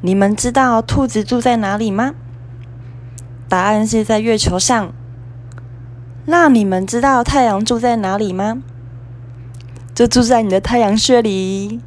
你们知道兔子住在哪里吗？答案是在月球上。那你们知道太阳住在哪里吗？就住在你的太阳穴里。